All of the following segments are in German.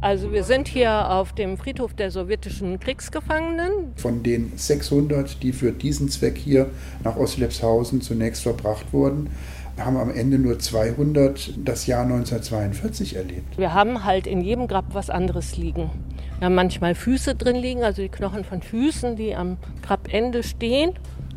Also wir sind hier auf dem Friedhof der sowjetischen Kriegsgefangenen. Von den 600, die für diesen Zweck hier nach Oslepshausen zunächst verbracht wurden, haben am Ende nur 200 das Jahr 1942 erlebt. Wir haben halt in jedem Grab was anderes liegen. Wir haben manchmal Füße drin liegen, also die Knochen von Füßen, die am Grabende stehen,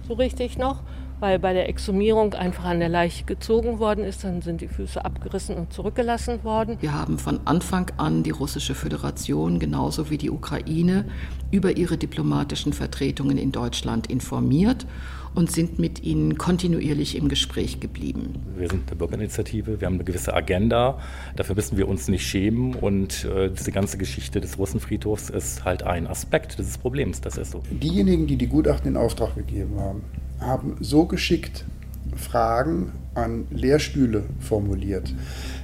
so richtig noch weil bei der Exhumierung einfach an der Leiche gezogen worden ist. Dann sind die Füße abgerissen und zurückgelassen worden. Wir haben von Anfang an die Russische Föderation genauso wie die Ukraine über ihre diplomatischen Vertretungen in Deutschland informiert und sind mit ihnen kontinuierlich im Gespräch geblieben. Wir sind eine Bürgerinitiative, wir haben eine gewisse Agenda, dafür müssen wir uns nicht schämen und äh, diese ganze Geschichte des Russenfriedhofs ist halt ein Aspekt dieses Problems, das ist so. Diejenigen, die die Gutachten in Auftrag gegeben haben, haben so geschickt Fragen an Lehrstühle formuliert,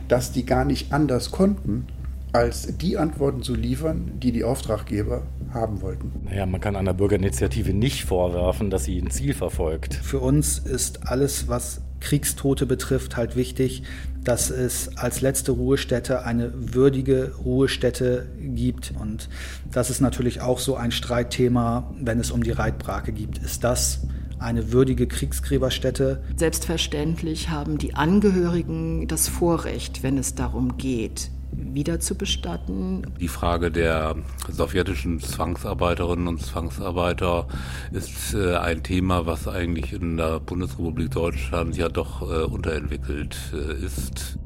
dass die gar nicht anders konnten, als die Antworten zu liefern, die die Auftraggeber haben wollten. Naja, man kann einer Bürgerinitiative nicht vorwerfen, dass sie ein Ziel verfolgt. Für uns ist alles, was Kriegstote betrifft, halt wichtig, dass es als letzte Ruhestätte eine würdige Ruhestätte gibt. Und das ist natürlich auch so ein Streitthema, wenn es um die Reitbrake geht. Ist das eine würdige Kriegsgräberstätte. Selbstverständlich haben die Angehörigen das Vorrecht, wenn es darum geht, wieder zu bestatten. Die Frage der sowjetischen Zwangsarbeiterinnen und Zwangsarbeiter ist äh, ein Thema, was eigentlich in der Bundesrepublik Deutschland ja doch äh, unterentwickelt äh, ist.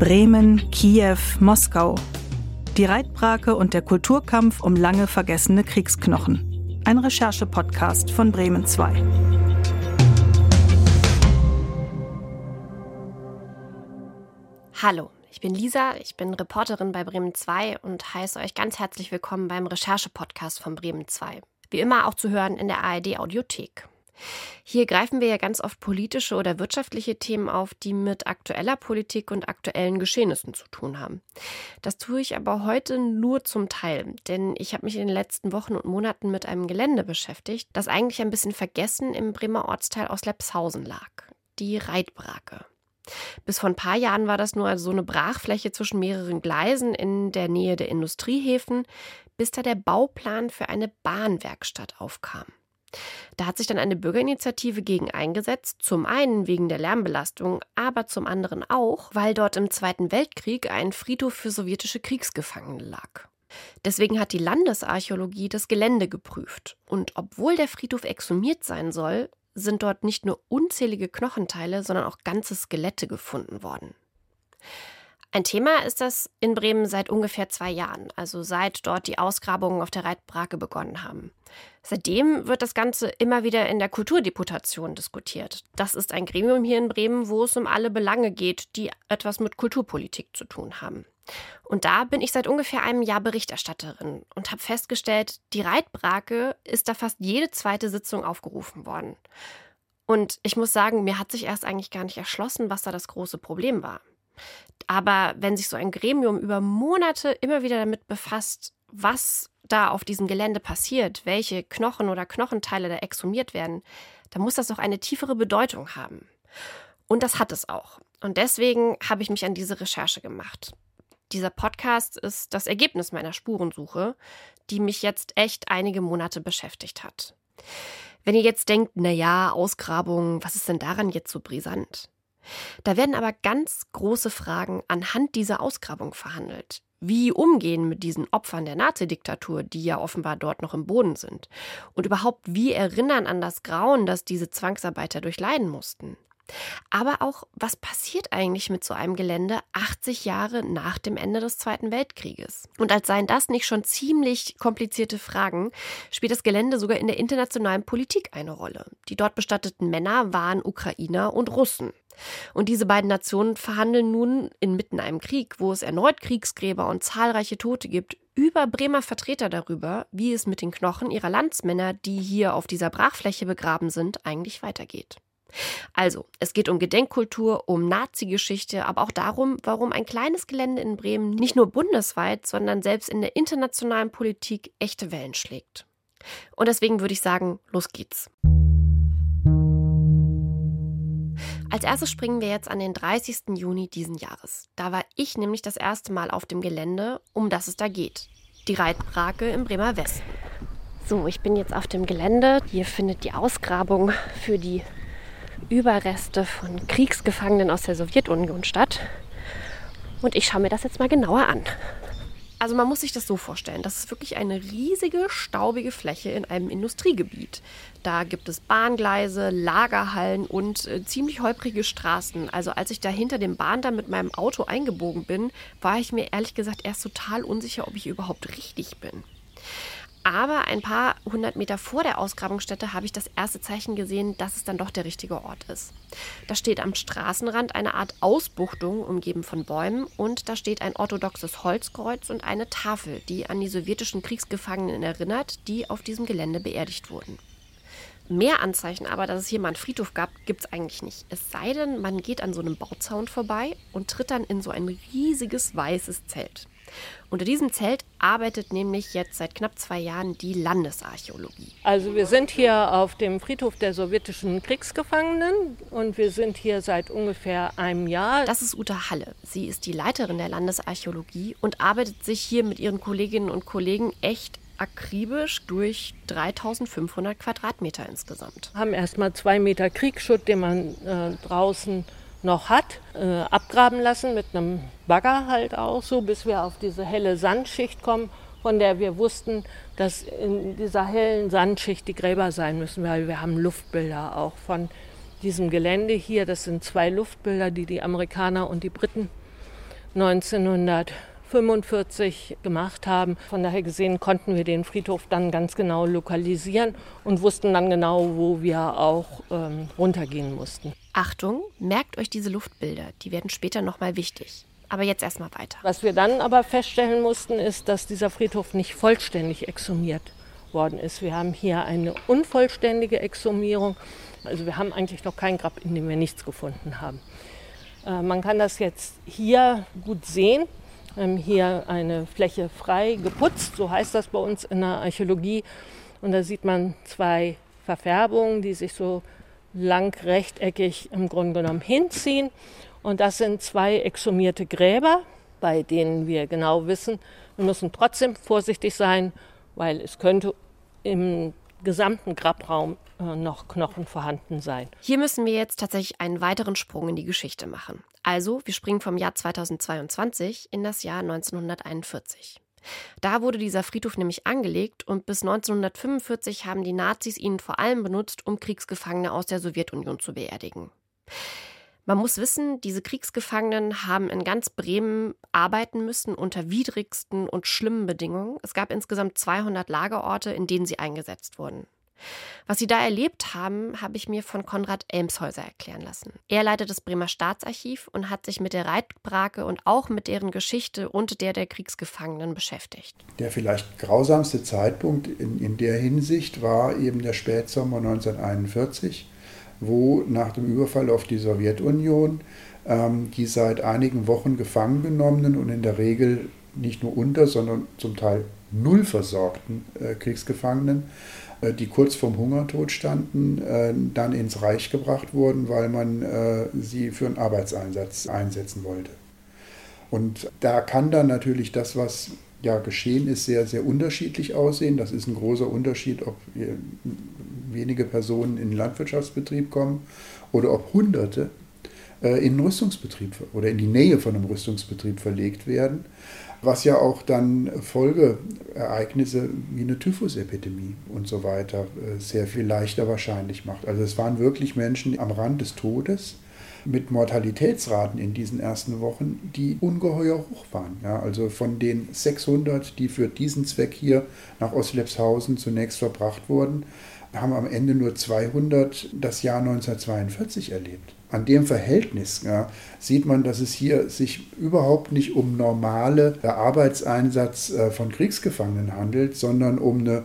Bremen, Kiew, Moskau. Die Reitbrake und der Kulturkampf um lange vergessene Kriegsknochen. Ein Recherche-Podcast von Bremen 2. Hallo, ich bin Lisa, ich bin Reporterin bei Bremen 2 und heiße euch ganz herzlich willkommen beim Recherche-Podcast von Bremen 2. Wie immer auch zu hören in der ARD Audiothek. Hier greifen wir ja ganz oft politische oder wirtschaftliche Themen auf, die mit aktueller Politik und aktuellen Geschehnissen zu tun haben. Das tue ich aber heute nur zum Teil, denn ich habe mich in den letzten Wochen und Monaten mit einem Gelände beschäftigt, das eigentlich ein bisschen vergessen im Bremer Ortsteil aus Lepshausen lag. Die Reitbrake. Bis vor ein paar Jahren war das nur also so eine Brachfläche zwischen mehreren Gleisen in der Nähe der Industriehäfen, bis da der Bauplan für eine Bahnwerkstatt aufkam. Da hat sich dann eine Bürgerinitiative gegen eingesetzt, zum einen wegen der Lärmbelastung, aber zum anderen auch, weil dort im Zweiten Weltkrieg ein Friedhof für sowjetische Kriegsgefangene lag. Deswegen hat die Landesarchäologie das Gelände geprüft. Und obwohl der Friedhof exhumiert sein soll, sind dort nicht nur unzählige Knochenteile, sondern auch ganze Skelette gefunden worden. Ein Thema ist das in Bremen seit ungefähr zwei Jahren, also seit dort die Ausgrabungen auf der Reitbrake begonnen haben. Seitdem wird das Ganze immer wieder in der Kulturdeputation diskutiert. Das ist ein Gremium hier in Bremen, wo es um alle Belange geht, die etwas mit Kulturpolitik zu tun haben. Und da bin ich seit ungefähr einem Jahr Berichterstatterin und habe festgestellt, die Reitbrake ist da fast jede zweite Sitzung aufgerufen worden. Und ich muss sagen, mir hat sich erst eigentlich gar nicht erschlossen, was da das große Problem war. Aber wenn sich so ein Gremium über Monate immer wieder damit befasst, was da auf diesem Gelände passiert, welche Knochen oder Knochenteile da exhumiert werden, dann muss das doch eine tiefere Bedeutung haben. Und das hat es auch. Und deswegen habe ich mich an diese Recherche gemacht. Dieser Podcast ist das Ergebnis meiner Spurensuche, die mich jetzt echt einige Monate beschäftigt hat. Wenn ihr jetzt denkt, na ja, Ausgrabung, was ist denn daran jetzt so brisant? Da werden aber ganz große Fragen anhand dieser Ausgrabung verhandelt. Wie umgehen mit diesen Opfern der Nazidiktatur, die ja offenbar dort noch im Boden sind? Und überhaupt, wie erinnern an das Grauen, das diese Zwangsarbeiter durchleiden mussten? Aber auch, was passiert eigentlich mit so einem Gelände 80 Jahre nach dem Ende des Zweiten Weltkrieges? Und als seien das nicht schon ziemlich komplizierte Fragen, spielt das Gelände sogar in der internationalen Politik eine Rolle. Die dort bestatteten Männer waren Ukrainer und Russen. Und diese beiden Nationen verhandeln nun inmitten einem Krieg, wo es erneut Kriegsgräber und zahlreiche Tote gibt, über Bremer Vertreter darüber, wie es mit den Knochen ihrer Landsmänner, die hier auf dieser Brachfläche begraben sind, eigentlich weitergeht. Also, es geht um Gedenkkultur, um Nazi-Geschichte, aber auch darum, warum ein kleines Gelände in Bremen nicht nur bundesweit, sondern selbst in der internationalen Politik echte Wellen schlägt. Und deswegen würde ich sagen, los geht's. Als erstes springen wir jetzt an den 30. Juni diesen Jahres. Da war ich nämlich das erste Mal auf dem Gelände, um das es da geht. Die Reitbrake im Bremer Westen. So, ich bin jetzt auf dem Gelände. Hier findet die Ausgrabung für die Überreste von Kriegsgefangenen aus der Sowjetunion statt. Und ich schaue mir das jetzt mal genauer an. Also man muss sich das so vorstellen, das ist wirklich eine riesige, staubige Fläche in einem Industriegebiet. Da gibt es Bahngleise, Lagerhallen und äh, ziemlich holprige Straßen. Also als ich da hinter dem Bahndamm mit meinem Auto eingebogen bin, war ich mir ehrlich gesagt erst total unsicher, ob ich überhaupt richtig bin. Aber ein paar hundert Meter vor der Ausgrabungsstätte habe ich das erste Zeichen gesehen, dass es dann doch der richtige Ort ist. Da steht am Straßenrand eine Art Ausbuchtung, umgeben von Bäumen, und da steht ein orthodoxes Holzkreuz und eine Tafel, die an die sowjetischen Kriegsgefangenen erinnert, die auf diesem Gelände beerdigt wurden. Mehr Anzeichen aber, dass es hier mal einen Friedhof gab, gibt es eigentlich nicht. Es sei denn, man geht an so einem Bauzaun vorbei und tritt dann in so ein riesiges weißes Zelt. Unter diesem Zelt arbeitet nämlich jetzt seit knapp zwei Jahren die Landesarchäologie. Also wir sind hier auf dem Friedhof der sowjetischen Kriegsgefangenen und wir sind hier seit ungefähr einem Jahr. Das ist Uta Halle. Sie ist die Leiterin der Landesarchäologie und arbeitet sich hier mit ihren Kolleginnen und Kollegen echt akribisch durch 3500 Quadratmeter insgesamt. Wir haben erstmal zwei Meter Kriegsschutt, den man äh, draußen noch hat, äh, abgraben lassen mit einem Bagger halt auch so, bis wir auf diese helle Sandschicht kommen, von der wir wussten, dass in dieser hellen Sandschicht die Gräber sein müssen, weil wir haben Luftbilder auch von diesem Gelände hier. Das sind zwei Luftbilder, die die Amerikaner und die Briten 1900 45 gemacht haben. Von daher gesehen konnten wir den Friedhof dann ganz genau lokalisieren und wussten dann genau, wo wir auch ähm, runtergehen mussten. Achtung, merkt euch diese Luftbilder, die werden später nochmal wichtig. Aber jetzt erstmal weiter. Was wir dann aber feststellen mussten, ist, dass dieser Friedhof nicht vollständig exhumiert worden ist. Wir haben hier eine unvollständige Exhumierung. Also wir haben eigentlich noch kein Grab, in dem wir nichts gefunden haben. Äh, man kann das jetzt hier gut sehen. Ähm, hier eine Fläche frei geputzt, so heißt das bei uns in der Archäologie. Und da sieht man zwei Verfärbungen, die sich so lang rechteckig im Grunde genommen hinziehen. Und das sind zwei exhumierte Gräber, bei denen wir genau wissen, wir müssen trotzdem vorsichtig sein, weil es könnte im gesamten Grabraum äh, noch Knochen vorhanden sein. Hier müssen wir jetzt tatsächlich einen weiteren Sprung in die Geschichte machen. Also, wir springen vom Jahr 2022 in das Jahr 1941. Da wurde dieser Friedhof nämlich angelegt und bis 1945 haben die Nazis ihn vor allem benutzt, um Kriegsgefangene aus der Sowjetunion zu beerdigen. Man muss wissen, diese Kriegsgefangenen haben in ganz Bremen arbeiten müssen unter widrigsten und schlimmen Bedingungen. Es gab insgesamt 200 Lagerorte, in denen sie eingesetzt wurden. Was sie da erlebt haben, habe ich mir von Konrad Elmshäuser erklären lassen. Er leitet das Bremer Staatsarchiv und hat sich mit der Reitbrake und auch mit deren Geschichte und der der Kriegsgefangenen beschäftigt. Der vielleicht grausamste Zeitpunkt in, in der Hinsicht war eben der Spätsommer 1941, wo nach dem Überfall auf die Sowjetunion ähm, die seit einigen Wochen gefangen genommenen und in der Regel nicht nur unter, sondern zum Teil null versorgten äh, Kriegsgefangenen äh, die kurz vorm Hungertod standen, äh, dann ins Reich gebracht wurden, weil man äh, sie für einen Arbeitseinsatz einsetzen wollte. Und da kann dann natürlich das, was ja geschehen ist, sehr, sehr unterschiedlich aussehen. Das ist ein großer Unterschied, ob wenige Personen in den Landwirtschaftsbetrieb kommen oder ob Hunderte in den Rüstungsbetrieb oder in die Nähe von einem Rüstungsbetrieb verlegt werden was ja auch dann Folgeereignisse wie eine Typhusepidemie und so weiter äh, sehr viel leichter wahrscheinlich macht. Also es waren wirklich Menschen am Rand des Todes mit Mortalitätsraten in diesen ersten Wochen, die ungeheuer hoch waren. Ja, also von den 600, die für diesen Zweck hier nach Oslepshausen zunächst verbracht wurden, haben am Ende nur 200 das Jahr 1942 erlebt an dem Verhältnis ja, sieht man, dass es hier sich überhaupt nicht um normale Arbeitseinsatz äh, von Kriegsgefangenen handelt, sondern um eine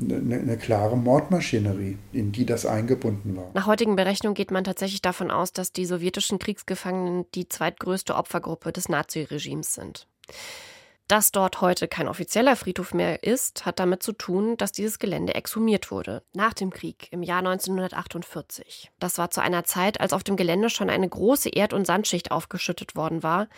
eine, eine, klare Mordmaschinerie, in die das eingebunden war. Nach heutigen Berechnungen geht man tatsächlich davon aus, dass die sowjetischen Kriegsgefangenen die zweitgrößte Opfergruppe des Naziregimes sind. Dass dort heute kein offizieller Friedhof mehr ist, hat damit zu tun, dass dieses Gelände exhumiert wurde, nach dem Krieg im Jahr 1948. Das war zu einer Zeit, als auf dem Gelände schon eine große Erd- und Sandschicht aufgeschüttet worden war.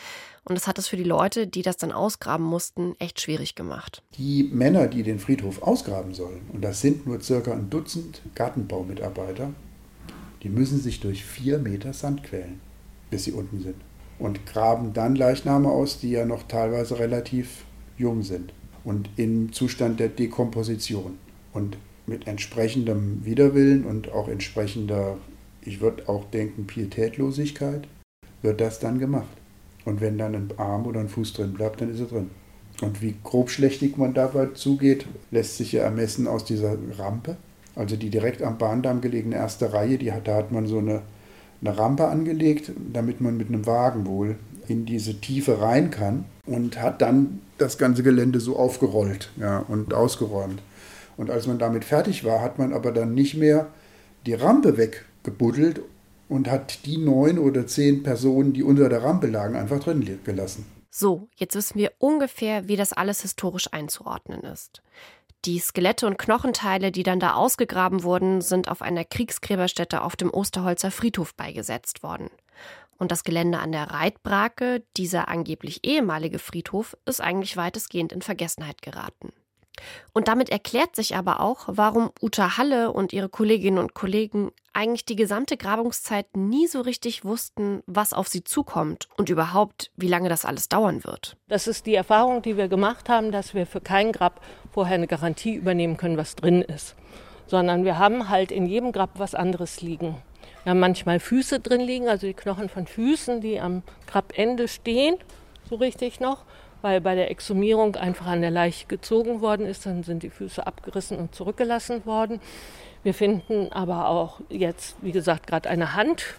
Und das hat es für die Leute, die das dann ausgraben mussten, echt schwierig gemacht. Die Männer, die den Friedhof ausgraben sollen, und das sind nur circa ein Dutzend Gartenbaumitarbeiter, die müssen sich durch vier Meter Sand quälen, bis sie unten sind und graben dann Leichname aus, die ja noch teilweise relativ jung sind und im Zustand der Dekomposition. Und mit entsprechendem Widerwillen und auch entsprechender, ich würde auch denken, Pietätlosigkeit, wird das dann gemacht. Und wenn dann ein Arm oder ein Fuß drin bleibt, dann ist er drin. Und wie grobschlächtig man dabei zugeht, lässt sich ja ermessen aus dieser Rampe. Also die direkt am Bahndamm gelegene erste Reihe, die hat, da hat man so eine eine Rampe angelegt, damit man mit einem Wagen wohl in diese Tiefe rein kann und hat dann das ganze Gelände so aufgerollt ja, und ausgeräumt. Und als man damit fertig war, hat man aber dann nicht mehr die Rampe weggebuddelt und hat die neun oder zehn Personen, die unter der Rampe lagen, einfach drin gelassen. So, jetzt wissen wir ungefähr, wie das alles historisch einzuordnen ist. Die Skelette und Knochenteile, die dann da ausgegraben wurden, sind auf einer Kriegsgräberstätte auf dem Osterholzer Friedhof beigesetzt worden. Und das Gelände an der Reitbrake, dieser angeblich ehemalige Friedhof, ist eigentlich weitestgehend in Vergessenheit geraten. Und damit erklärt sich aber auch, warum Uta Halle und ihre Kolleginnen und Kollegen eigentlich die gesamte Grabungszeit nie so richtig wussten, was auf sie zukommt und überhaupt, wie lange das alles dauern wird. Das ist die Erfahrung, die wir gemacht haben, dass wir für kein Grab vorher eine Garantie übernehmen können, was drin ist. Sondern wir haben halt in jedem Grab was anderes liegen. Wir haben manchmal Füße drin liegen, also die Knochen von Füßen, die am Grabende stehen, so richtig noch weil bei der Exhumierung einfach an der Leiche gezogen worden ist. Dann sind die Füße abgerissen und zurückgelassen worden. Wir finden aber auch jetzt, wie gesagt, gerade eine Hand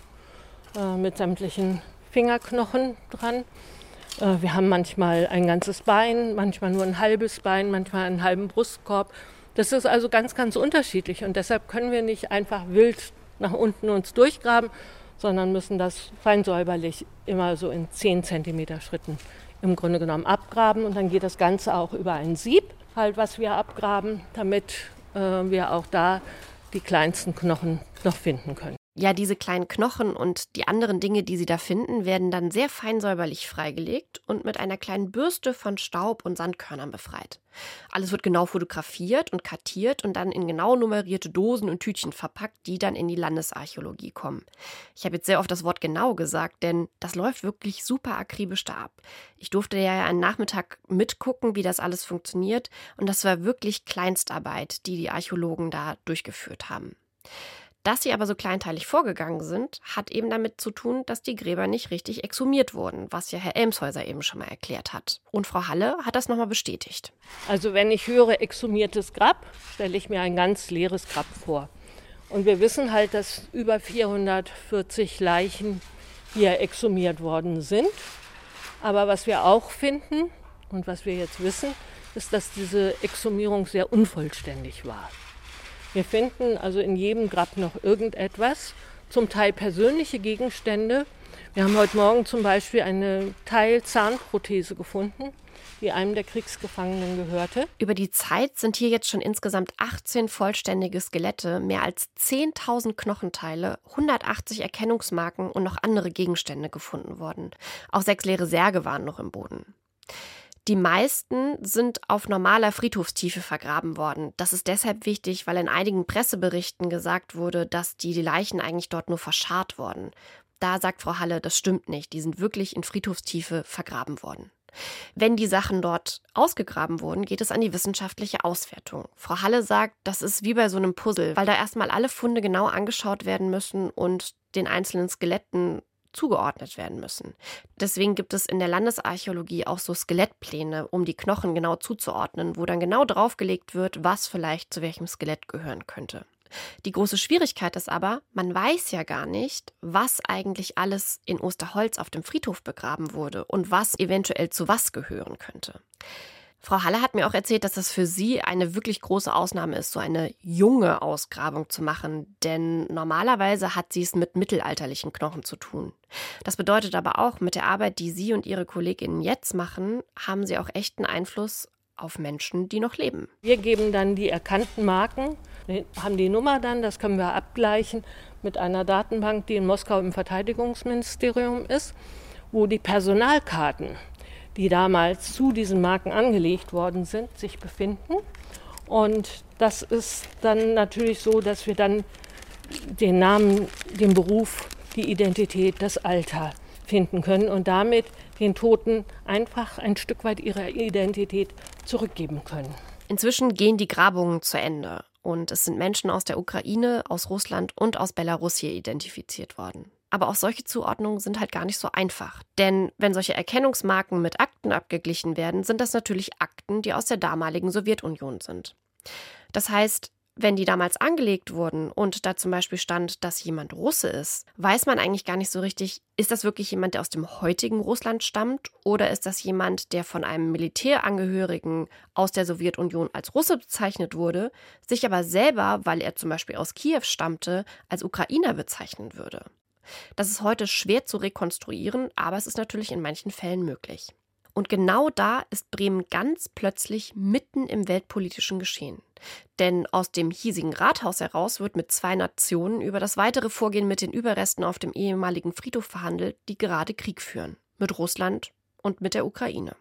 äh, mit sämtlichen Fingerknochen dran. Äh, wir haben manchmal ein ganzes Bein, manchmal nur ein halbes Bein, manchmal einen halben Brustkorb. Das ist also ganz, ganz unterschiedlich und deshalb können wir nicht einfach wild nach unten uns durchgraben, sondern müssen das fein säuberlich immer so in 10 cm Schritten im Grunde genommen abgraben und dann geht das Ganze auch über ein Sieb, halt was wir abgraben, damit äh, wir auch da die kleinsten Knochen noch finden können. Ja, diese kleinen Knochen und die anderen Dinge, die Sie da finden, werden dann sehr fein säuberlich freigelegt und mit einer kleinen Bürste von Staub und Sandkörnern befreit. Alles wird genau fotografiert und kartiert und dann in genau nummerierte Dosen und Tütchen verpackt, die dann in die Landesarchäologie kommen. Ich habe jetzt sehr oft das Wort genau gesagt, denn das läuft wirklich super akribisch da ab. Ich durfte ja einen Nachmittag mitgucken, wie das alles funktioniert und das war wirklich Kleinstarbeit, die die Archäologen da durchgeführt haben. Dass sie aber so kleinteilig vorgegangen sind, hat eben damit zu tun, dass die Gräber nicht richtig exhumiert wurden, was ja Herr Elmshäuser eben schon mal erklärt hat. Und Frau Halle hat das nochmal bestätigt. Also wenn ich höre exhumiertes Grab, stelle ich mir ein ganz leeres Grab vor. Und wir wissen halt, dass über 440 Leichen hier exhumiert worden sind. Aber was wir auch finden und was wir jetzt wissen, ist, dass diese Exhumierung sehr unvollständig war. Wir finden also in jedem Grab noch irgendetwas, zum Teil persönliche Gegenstände. Wir haben heute Morgen zum Beispiel eine Teilzahnprothese gefunden, die einem der Kriegsgefangenen gehörte. Über die Zeit sind hier jetzt schon insgesamt 18 vollständige Skelette, mehr als 10.000 Knochenteile, 180 Erkennungsmarken und noch andere Gegenstände gefunden worden. Auch sechs leere Särge waren noch im Boden. Die meisten sind auf normaler Friedhofstiefe vergraben worden. Das ist deshalb wichtig, weil in einigen Presseberichten gesagt wurde, dass die Leichen eigentlich dort nur verscharrt wurden. Da sagt Frau Halle, das stimmt nicht. Die sind wirklich in Friedhofstiefe vergraben worden. Wenn die Sachen dort ausgegraben wurden, geht es an die wissenschaftliche Auswertung. Frau Halle sagt, das ist wie bei so einem Puzzle, weil da erstmal alle Funde genau angeschaut werden müssen und den einzelnen Skeletten zugeordnet werden müssen. Deswegen gibt es in der Landesarchäologie auch so Skelettpläne, um die Knochen genau zuzuordnen, wo dann genau draufgelegt wird, was vielleicht zu welchem Skelett gehören könnte. Die große Schwierigkeit ist aber, man weiß ja gar nicht, was eigentlich alles in Osterholz auf dem Friedhof begraben wurde und was eventuell zu was gehören könnte. Frau Halle hat mir auch erzählt, dass das für Sie eine wirklich große Ausnahme ist, so eine junge Ausgrabung zu machen. Denn normalerweise hat sie es mit mittelalterlichen Knochen zu tun. Das bedeutet aber auch, mit der Arbeit, die Sie und Ihre Kolleginnen jetzt machen, haben Sie auch echten Einfluss auf Menschen, die noch leben. Wir geben dann die erkannten Marken, haben die Nummer dann, das können wir abgleichen mit einer Datenbank, die in Moskau im Verteidigungsministerium ist, wo die Personalkarten die damals zu diesen Marken angelegt worden sind, sich befinden. Und das ist dann natürlich so, dass wir dann den Namen, den Beruf, die Identität, das Alter finden können und damit den Toten einfach ein Stück weit ihre Identität zurückgeben können. Inzwischen gehen die Grabungen zu Ende und es sind Menschen aus der Ukraine, aus Russland und aus Belarus hier identifiziert worden. Aber auch solche Zuordnungen sind halt gar nicht so einfach. Denn wenn solche Erkennungsmarken mit Akten abgeglichen werden, sind das natürlich Akten, die aus der damaligen Sowjetunion sind. Das heißt, wenn die damals angelegt wurden und da zum Beispiel stand, dass jemand Russe ist, weiß man eigentlich gar nicht so richtig, ist das wirklich jemand, der aus dem heutigen Russland stammt oder ist das jemand, der von einem Militärangehörigen aus der Sowjetunion als Russe bezeichnet wurde, sich aber selber, weil er zum Beispiel aus Kiew stammte, als Ukrainer bezeichnen würde. Das ist heute schwer zu rekonstruieren, aber es ist natürlich in manchen Fällen möglich. Und genau da ist Bremen ganz plötzlich mitten im weltpolitischen Geschehen. Denn aus dem hiesigen Rathaus heraus wird mit zwei Nationen über das weitere Vorgehen mit den Überresten auf dem ehemaligen Friedhof verhandelt, die gerade Krieg führen. Mit Russland und mit der Ukraine.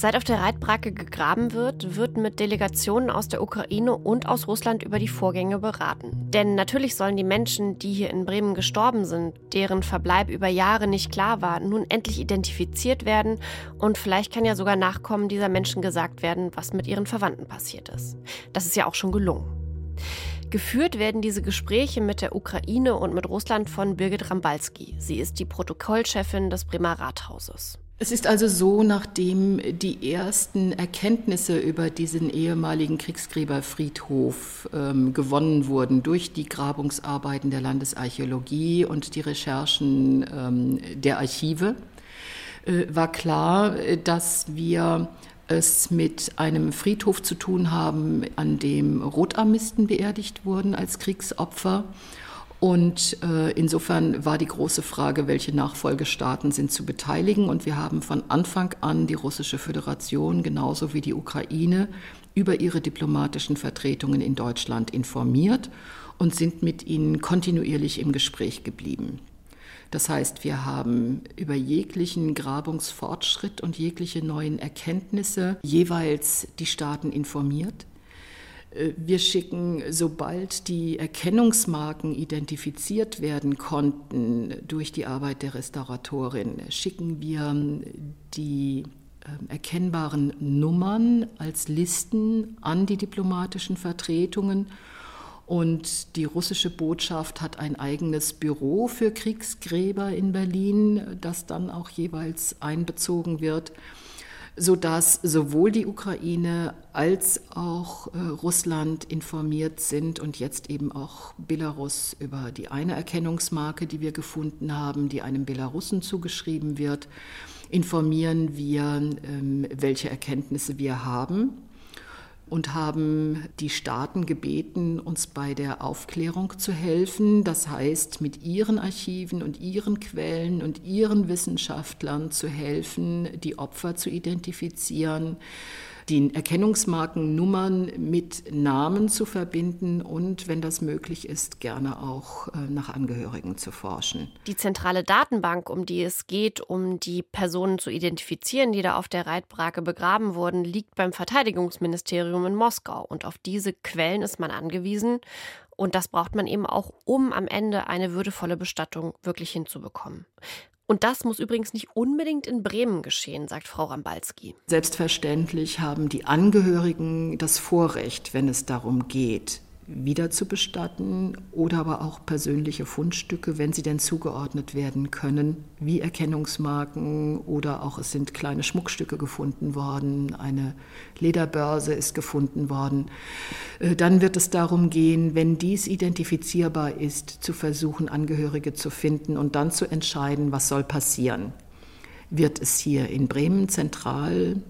Seit auf der Reitbracke gegraben wird, wird mit Delegationen aus der Ukraine und aus Russland über die Vorgänge beraten. Denn natürlich sollen die Menschen, die hier in Bremen gestorben sind, deren Verbleib über Jahre nicht klar war, nun endlich identifiziert werden und vielleicht kann ja sogar Nachkommen dieser Menschen gesagt werden, was mit ihren Verwandten passiert ist. Das ist ja auch schon gelungen. Geführt werden diese Gespräche mit der Ukraine und mit Russland von Birgit Rambalski. Sie ist die Protokollchefin des Bremer Rathauses. Es ist also so, nachdem die ersten Erkenntnisse über diesen ehemaligen Kriegsgräberfriedhof ähm, gewonnen wurden durch die Grabungsarbeiten der Landesarchäologie und die Recherchen ähm, der Archive, äh, war klar, dass wir es mit einem Friedhof zu tun haben, an dem Rotarmisten beerdigt wurden als Kriegsopfer und äh, insofern war die große Frage, welche Nachfolgestaaten sind zu beteiligen. Und wir haben von Anfang an die Russische Föderation genauso wie die Ukraine über ihre diplomatischen Vertretungen in Deutschland informiert und sind mit ihnen kontinuierlich im Gespräch geblieben. Das heißt, wir haben über jeglichen Grabungsfortschritt und jegliche neuen Erkenntnisse jeweils die Staaten informiert. Äh, wir schicken, sobald die Erkennungsmarken identifiziert werden konnten durch die Arbeit der Restauratorin, schicken wir die ähm, erkennbaren Nummern als Listen an die diplomatischen Vertretungen. Und die russische Botschaft hat ein eigenes Büro für Kriegsgräber in Berlin, das dann auch jeweils einbezogen wird sodass sowohl die Ukraine als auch äh, Russland informiert sind und jetzt eben auch Belarus über die eine Erkennungsmarke, die wir gefunden haben, die einem Belarussen zugeschrieben wird, informieren wir, ähm, welche Erkenntnisse wir haben und haben die Staaten gebeten, uns bei der Aufklärung zu helfen. Das heißt, mit ihren Archiven und ihren Quellen und ihren Wissenschaftlern zu helfen, die Opfer zu identifizieren die Erkennungsmarkennummern mit Namen zu verbinden und, wenn das möglich ist, gerne auch äh, nach Angehörigen zu forschen. Die zentrale Datenbank, um die es geht, um die Personen zu identifizieren, die da auf der Reitbrake begraben wurden, liegt beim Verteidigungsministerium in Moskau. Und auf diese Quellen ist man angewiesen. Und das braucht man eben auch, um am Ende eine würdevolle Bestattung wirklich hinzubekommen. Und das muss übrigens nicht unbedingt in Bremen geschehen, sagt Frau Rambalski. Selbstverständlich haben die Angehörigen das Vorrecht, wenn es darum geht, wiederzubestatten oder aber auch persönliche Fundstücke, wenn sie denn zugeordnet werden können, wie Erkennungsmarken oder auch es sind kleine Schmuckstücke gefunden worden, eine Lederbörse ist gefunden worden. Äh, dann wird es darum gehen, wenn dies identifizierbar ist, zu versuchen, Angehörige zu finden und dann zu entscheiden, was soll passieren. wird es hier in Bremen zentral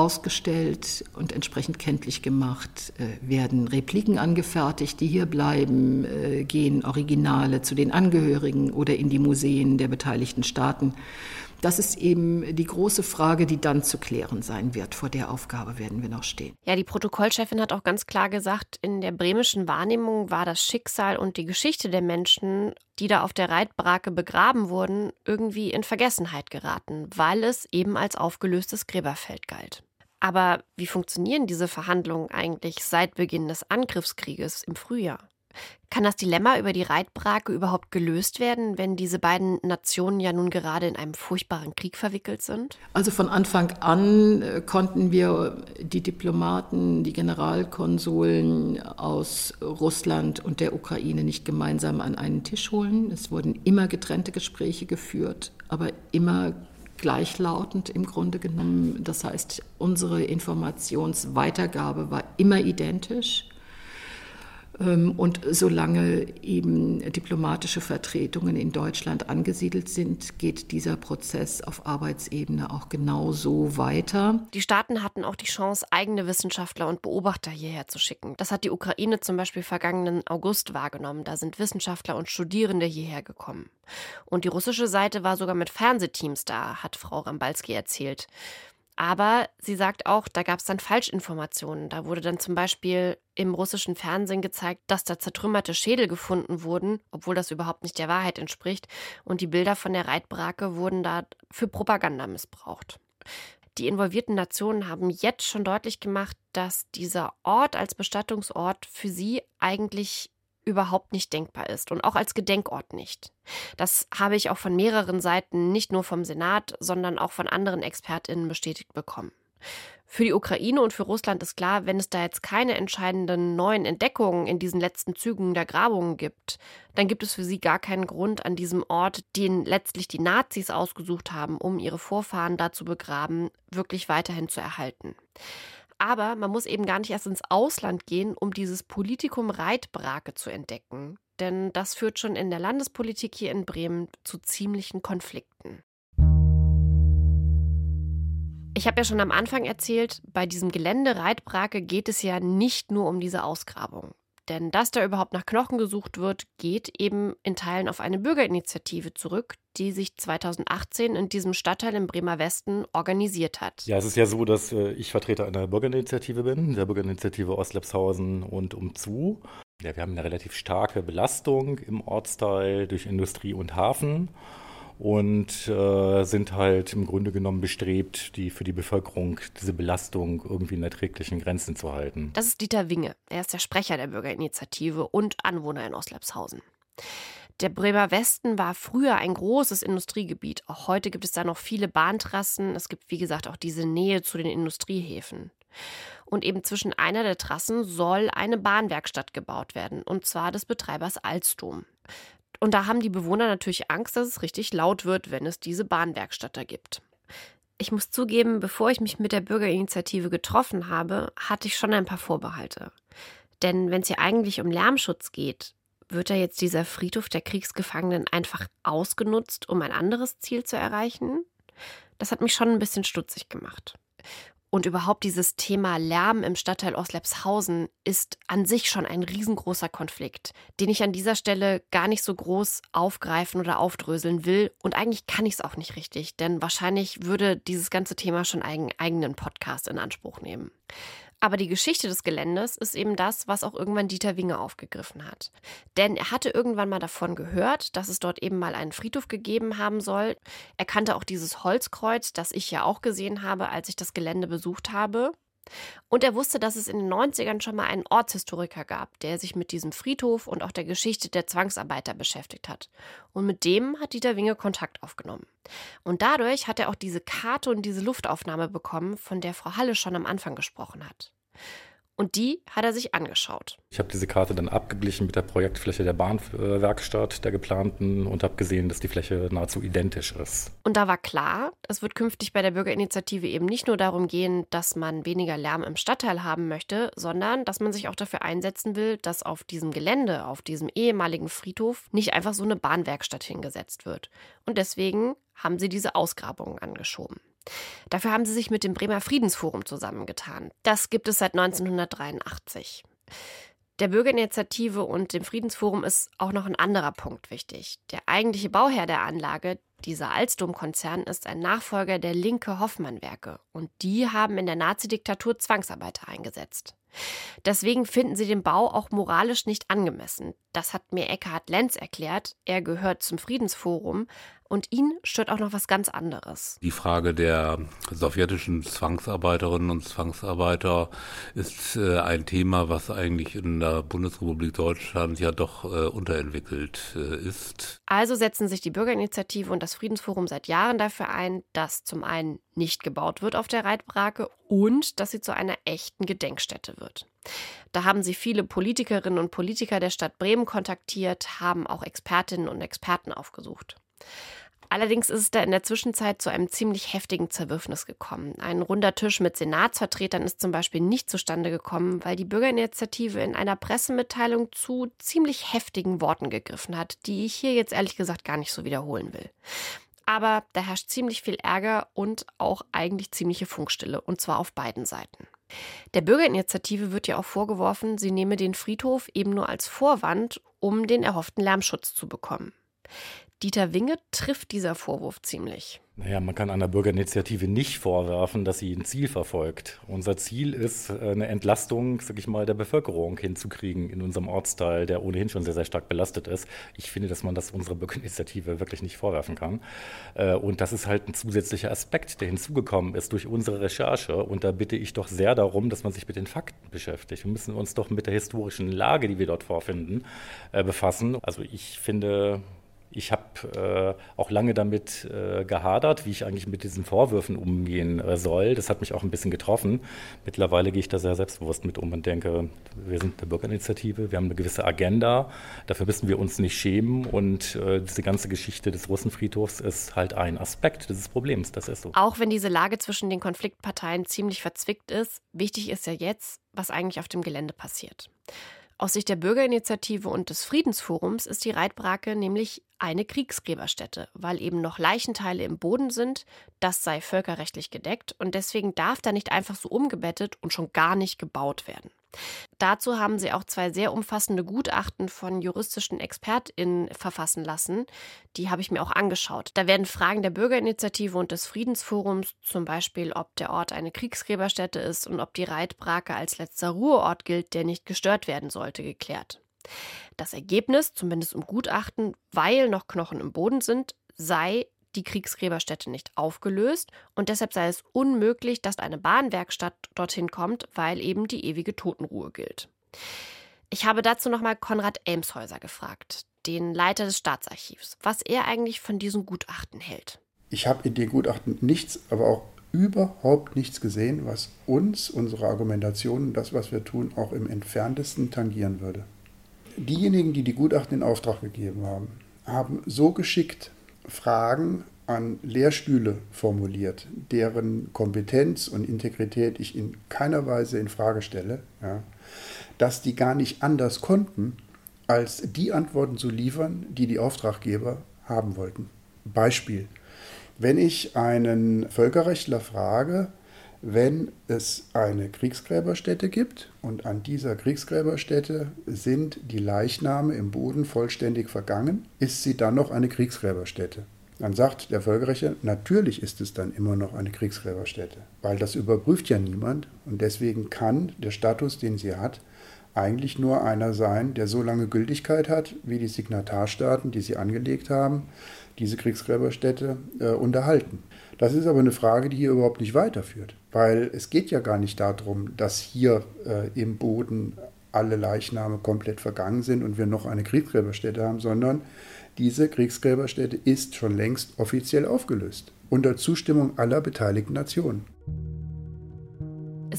ausgestellt und entsprechend kenntlich gemacht, äh, werden Repliken angefertigt, die hier bleiben, äh, gehen Originale zu den Angehörigen oder in die Museen der beteiligten Staaten. Das ist eben die große Frage, die dann zu klären sein wird. Vor der Aufgabe werden wir noch stehen. Ja, die Protokollchefin hat auch ganz klar gesagt, in der bremischen Wahrnehmung war das Schicksal und die Geschichte der Menschen, die da auf der Reitbrake begraben wurden, irgendwie in Vergessenheit geraten, weil es eben als aufgelöstes Gräberfeld galt. Aber wie funktionieren diese Verhandlungen eigentlich seit Beginn des Angriffskrieges im Frühjahr? Kann das Dilemma über die Reitbrake überhaupt gelöst werden, wenn diese beiden Nationen ja nun gerade in einem furchtbaren Krieg verwickelt sind? Also von Anfang an äh, konnten wir die Diplomaten, die Generalkonsuln aus Russland und der Ukraine nicht gemeinsam an einen Tisch holen. Es wurden immer getrennte Gespräche geführt, aber immer gleichlautend im Grunde genommen. Das heißt, unsere Informationsweitergabe war immer identisch. Ähm, und solange eben diplomatische Vertretungen in Deutschland angesiedelt sind, geht dieser Prozess auf Arbeitsebene auch genauso weiter. Die Staaten hatten auch die Chance, eigene Wissenschaftler und Beobachter hierher zu schicken. Das hat die Ukraine zum Beispiel vergangenen August wahrgenommen. Da sind Wissenschaftler und Studierende hierher gekommen. Und die russische Seite war sogar mit Fernsehteams da, hat Frau Rambalski erzählt. Aber sie sagt auch, da gab es dann Falschinformationen. Da wurde dann zum Beispiel im russischen Fernsehen gezeigt, dass da zertrümmerte Schädel gefunden wurden, obwohl das überhaupt nicht der Wahrheit entspricht. Und die Bilder von der Reitbrake wurden da für Propaganda missbraucht. Die involvierten Nationen haben jetzt schon deutlich gemacht, dass dieser Ort als Bestattungsort für sie eigentlich überhaupt nicht denkbar ist und auch als Gedenkort nicht. Das habe ich auch von mehreren Seiten, nicht nur vom Senat, sondern auch von anderen Expertinnen bestätigt bekommen. Für die Ukraine und für Russland ist klar, wenn es da jetzt keine entscheidenden neuen Entdeckungen in diesen letzten Zügen der Grabungen gibt, dann gibt es für sie gar keinen Grund, an diesem Ort, den letztlich die Nazis ausgesucht haben, um ihre Vorfahren da zu begraben, wirklich weiterhin zu erhalten. Aber man muss eben gar nicht erst ins Ausland gehen, um dieses Politikum Reitbrake zu entdecken. Denn das führt schon in der Landespolitik hier in Bremen zu ziemlichen Konflikten. Ich habe ja schon am Anfang erzählt, bei diesem Gelände Reitbrake geht es ja nicht nur um diese Ausgrabung. Denn dass da überhaupt nach Knochen gesucht wird, geht eben in Teilen auf eine Bürgerinitiative zurück, die sich 2018 in diesem Stadtteil im Bremer Westen organisiert hat. Ja, es ist ja so, dass äh, ich Vertreter einer Bürgerinitiative bin, der Bürgerinitiative Ostlepshausen und umzu. Ja, wir haben eine relativ starke Belastung im Ortsteil durch Industrie und Hafen und äh, sind halt im Grunde genommen bestrebt, die für die Bevölkerung diese Belastung irgendwie in erträglichen Grenzen zu halten. Das ist Dieter Winge. Er ist der Sprecher der Bürgerinitiative und Anwohner in Ostlepshausen. Der Bremer Westen war früher ein großes Industriegebiet. Auch heute gibt es da noch viele Bahntrassen. Es gibt, wie gesagt, auch diese Nähe zu den Industriehäfen. Und eben zwischen einer der Trassen soll eine Bahnwerkstatt gebaut werden, und zwar des Betreibers Alstom. Und da haben die Bewohner natürlich Angst, dass es richtig laut wird, wenn es diese Bahnwerkstatt da gibt. Ich muss zugeben, bevor ich mich mit der Bürgerinitiative getroffen habe, hatte ich schon ein paar Vorbehalte. Denn wenn es hier eigentlich um Lärmschutz geht, wird da jetzt dieser Friedhof der Kriegsgefangenen einfach ausgenutzt, um ein anderes Ziel zu erreichen? Das hat mich schon ein bisschen stutzig gemacht. Und überhaupt dieses Thema Lärm im Stadtteil Oslepshausen ist an sich schon ein riesengroßer Konflikt, den ich an dieser Stelle gar nicht so groß aufgreifen oder aufdröseln will. Und eigentlich kann ich es auch nicht richtig, denn wahrscheinlich würde dieses ganze Thema schon einen eigenen Podcast in Anspruch nehmen. Aber die Geschichte des Geländes ist eben das, was auch irgendwann Dieter Winge aufgegriffen hat. Denn er hatte irgendwann mal davon gehört, dass es dort eben mal einen Friedhof gegeben haben soll. Er kannte auch dieses Holzkreuz, das ich ja auch gesehen habe, als ich das Gelände besucht habe. Und er wusste, dass es in den 90ern schon mal einen Ortshistoriker gab, der sich mit diesem Friedhof und auch der Geschichte der Zwangsarbeiter beschäftigt hat. Und mit dem hat Dieter Winge Kontakt aufgenommen. Und dadurch hat er auch diese Karte und diese Luftaufnahme bekommen, von der Frau Halle schon am Anfang gesprochen hat. Und die hat er sich angeschaut. Ich habe diese Karte dann abgeglichen mit der Projektfläche der Bahnwerkstatt, der geplanten, und habe gesehen, dass die Fläche nahezu identisch ist. Und da war klar, es wird künftig bei der Bürgerinitiative eben nicht nur darum gehen, dass man weniger Lärm im Stadtteil haben möchte, sondern dass man sich auch dafür einsetzen will, dass auf diesem Gelände, auf diesem ehemaligen Friedhof, nicht einfach so eine Bahnwerkstatt hingesetzt wird. Und deswegen haben sie diese Ausgrabungen angeschoben. Dafür haben sie sich mit dem Bremer Friedensforum zusammengetan. Das gibt es seit 1983. Der Bürgerinitiative und dem Friedensforum ist auch noch ein anderer Punkt wichtig. Der eigentliche Bauherr der Anlage, dieser Alstom-Konzern, ist ein Nachfolger der Linke Hoffmann-Werke. Und die haben in der Nazidiktatur Zwangsarbeiter eingesetzt. Deswegen finden sie den Bau auch moralisch nicht angemessen. Das hat mir Eckhard Lenz erklärt. Er gehört zum Friedensforum, und ihn stört auch noch was ganz anderes. Die Frage der sowjetischen Zwangsarbeiterinnen und Zwangsarbeiter ist äh, ein Thema, was eigentlich in der Bundesrepublik Deutschland ja doch äh, unterentwickelt äh, ist. Also setzen sich die Bürgerinitiative und das Friedensforum seit Jahren dafür ein, dass zum einen nicht gebaut wird auf der Reitbrake und dass sie zu einer echten Gedenkstätte wird. Da haben sie viele Politikerinnen und Politiker der Stadt Bremen kontaktiert, haben auch Expertinnen und Experten aufgesucht. Allerdings ist es da in der Zwischenzeit zu einem ziemlich heftigen Zerwürfnis gekommen. Ein runder Tisch mit Senatsvertretern ist zum Beispiel nicht zustande gekommen, weil die Bürgerinitiative in einer Pressemitteilung zu ziemlich heftigen Worten gegriffen hat, die ich hier jetzt ehrlich gesagt gar nicht so wiederholen will. Aber da herrscht ziemlich viel Ärger und auch eigentlich ziemliche Funkstille, und zwar auf beiden Seiten. Der Bürgerinitiative wird ja auch vorgeworfen, sie nehme den Friedhof eben nur als Vorwand, um den erhofften Lärmschutz zu bekommen. Dieter Winge trifft dieser Vorwurf ziemlich. Naja, man kann einer Bürgerinitiative nicht vorwerfen, dass sie ein Ziel verfolgt. Unser Ziel ist, eine Entlastung, sag ich mal, der Bevölkerung hinzukriegen in unserem Ortsteil, der ohnehin schon sehr, sehr stark belastet ist. Ich finde, dass man das unserer Bürgerinitiative wirklich nicht vorwerfen kann. Äh, und das ist halt ein zusätzlicher Aspekt, der hinzugekommen ist durch unsere Recherche. Und da bitte ich doch sehr darum, dass man sich mit den Fakten beschäftigt. Wir müssen uns doch mit der historischen Lage, die wir dort vorfinden, äh, befassen. Also ich finde, ich habe äh, auch lange damit äh, gehadert, wie ich eigentlich mit diesen Vorwürfen umgehen äh, soll. Das hat mich auch ein bisschen getroffen. Mittlerweile gehe ich da sehr selbstbewusst mit um und denke, wir sind eine Bürgerinitiative, wir haben eine gewisse Agenda, dafür müssen wir uns nicht schämen. Und äh, diese ganze Geschichte des Russenfriedhofs ist halt ein Aspekt dieses Problems. Das ist so. Auch wenn diese Lage zwischen den Konfliktparteien ziemlich verzwickt ist, wichtig ist ja jetzt, was eigentlich auf dem Gelände passiert. Aus Sicht der Bürgerinitiative und des Friedensforums ist die Reitbrake nämlich eine Kriegsgräberstätte, weil eben noch Leichenteile im Boden sind. Das sei völkerrechtlich gedeckt und deswegen darf da nicht einfach so umgebettet und schon gar nicht gebaut werden. Dazu haben sie auch zwei sehr umfassende Gutachten von juristischen ExpertInnen verfassen lassen. Die habe ich mir auch angeschaut. Da werden Fragen der Bürgerinitiative und des Friedensforums, zum Beispiel, ob der Ort eine Kriegsgräberstätte ist und ob die Reitbrake als letzter Ruheort gilt, der nicht gestört werden sollte, geklärt. Das Ergebnis, zumindest im Gutachten, weil noch Knochen im Boden sind, sei, die Kriegsgräberstätte nicht aufgelöst und deshalb sei es unmöglich, dass eine Bahnwerkstatt dorthin kommt, weil eben die ewige Totenruhe gilt. Ich habe dazu nochmal Konrad Elmshäuser gefragt, den Leiter des Staatsarchivs, was er eigentlich von diesen Gutachten hält. Ich habe in den Gutachten nichts, aber auch überhaupt nichts gesehen, was uns, unsere Argumentation, das, was wir tun, auch im entferntesten tangieren würde. Diejenigen, die die Gutachten in Auftrag gegeben haben, haben so geschickt Fragen an Lehrstühle formuliert, deren Kompetenz und Integrität ich in keiner Weise in Frage stelle, ja, dass die gar nicht anders konnten, als die Antworten zu liefern, die die Auftraggeber haben wollten. Beispiel. Wenn ich einen Völkerrechtler frage, wenn es eine Kriegsgräberstätte gibt und an dieser Kriegsgräberstätte sind die Leichname im Boden vollständig vergangen, ist sie dann noch eine Kriegsgräberstätte. Dann sagt der Völkerrechtler, natürlich ist es dann immer noch eine Kriegsgräberstätte, weil das überprüft ja niemand und deswegen kann der Status, den sie hat, eigentlich nur einer sein, der so lange Gültigkeit hat, wie die Signatarstaaten, die sie angelegt haben, diese Kriegsgräberstätte äh, unterhalten. Das ist aber eine Frage, die hier überhaupt nicht weiterführt, weil es geht ja gar nicht darum, dass hier äh, im Boden alle Leichname komplett vergangen sind und wir noch eine Kriegsgräberstätte haben, sondern diese Kriegsgräberstätte ist schon längst offiziell aufgelöst, unter Zustimmung aller beteiligten Nationen.